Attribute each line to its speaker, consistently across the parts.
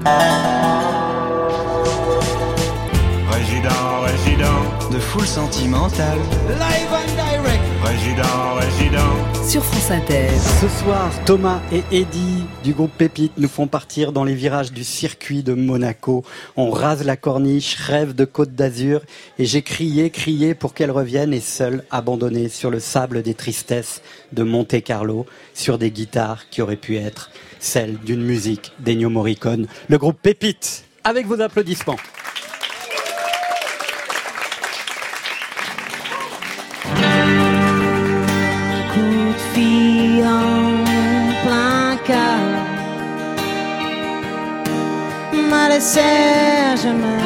Speaker 1: Résident, résident,
Speaker 2: de full sentimental.
Speaker 3: Live and direct.
Speaker 1: résident, résident.
Speaker 4: sur France Inter.
Speaker 5: Ce soir, Thomas et Eddie du groupe Pépite nous font partir dans les virages du circuit de Monaco. On rase la corniche, rêve de Côte d'Azur et j'ai crié, crié pour qu'elle revienne et seule, abandonnée sur le sable des tristesses de Monte Carlo, sur des guitares qui auraient pu être celles d'une musique d'Ennio Morricone. Le groupe Pépite, avec vos applaudissements.
Speaker 6: À jamais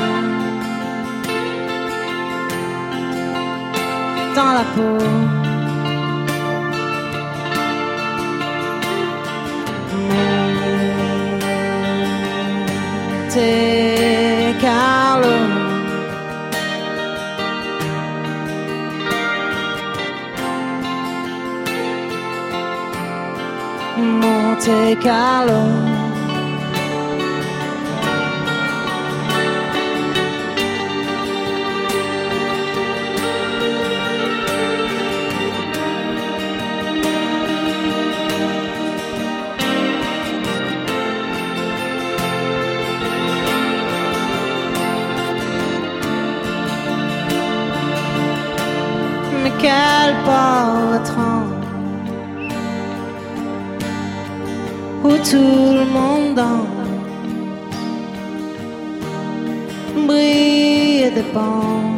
Speaker 6: dans la peau. Monte Carlo. Monte Carlo. Quel pauvre train où tout le monde danse, brille et dépense.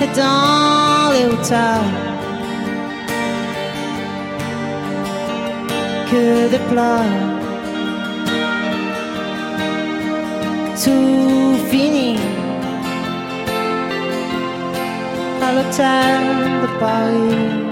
Speaker 6: Et dans les hauteurs, que des pleurs, tout finit à l'hôtel de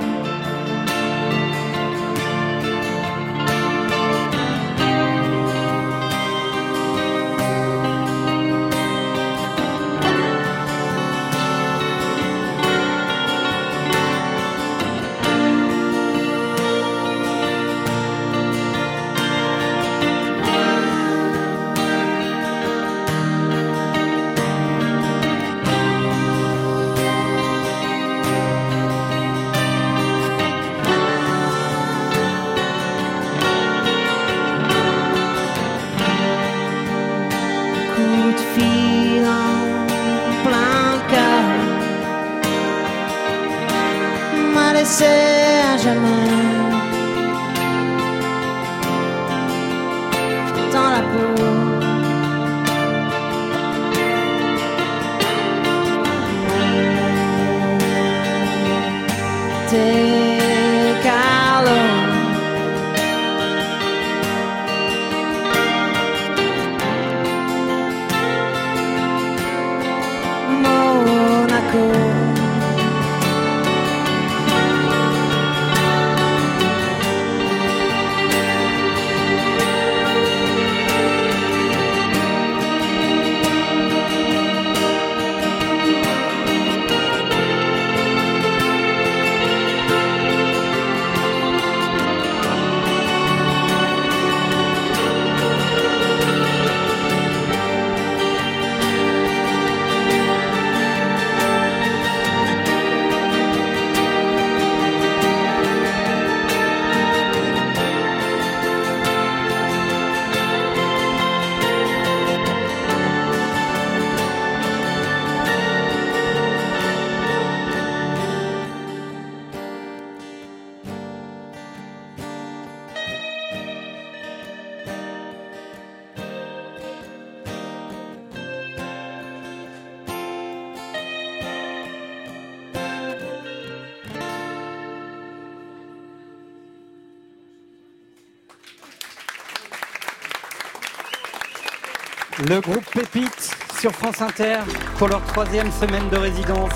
Speaker 6: m'a laissé à jamais dans la peau. Carlo. Monaco.
Speaker 5: Le groupe Pépite sur France Inter pour leur troisième semaine de résidence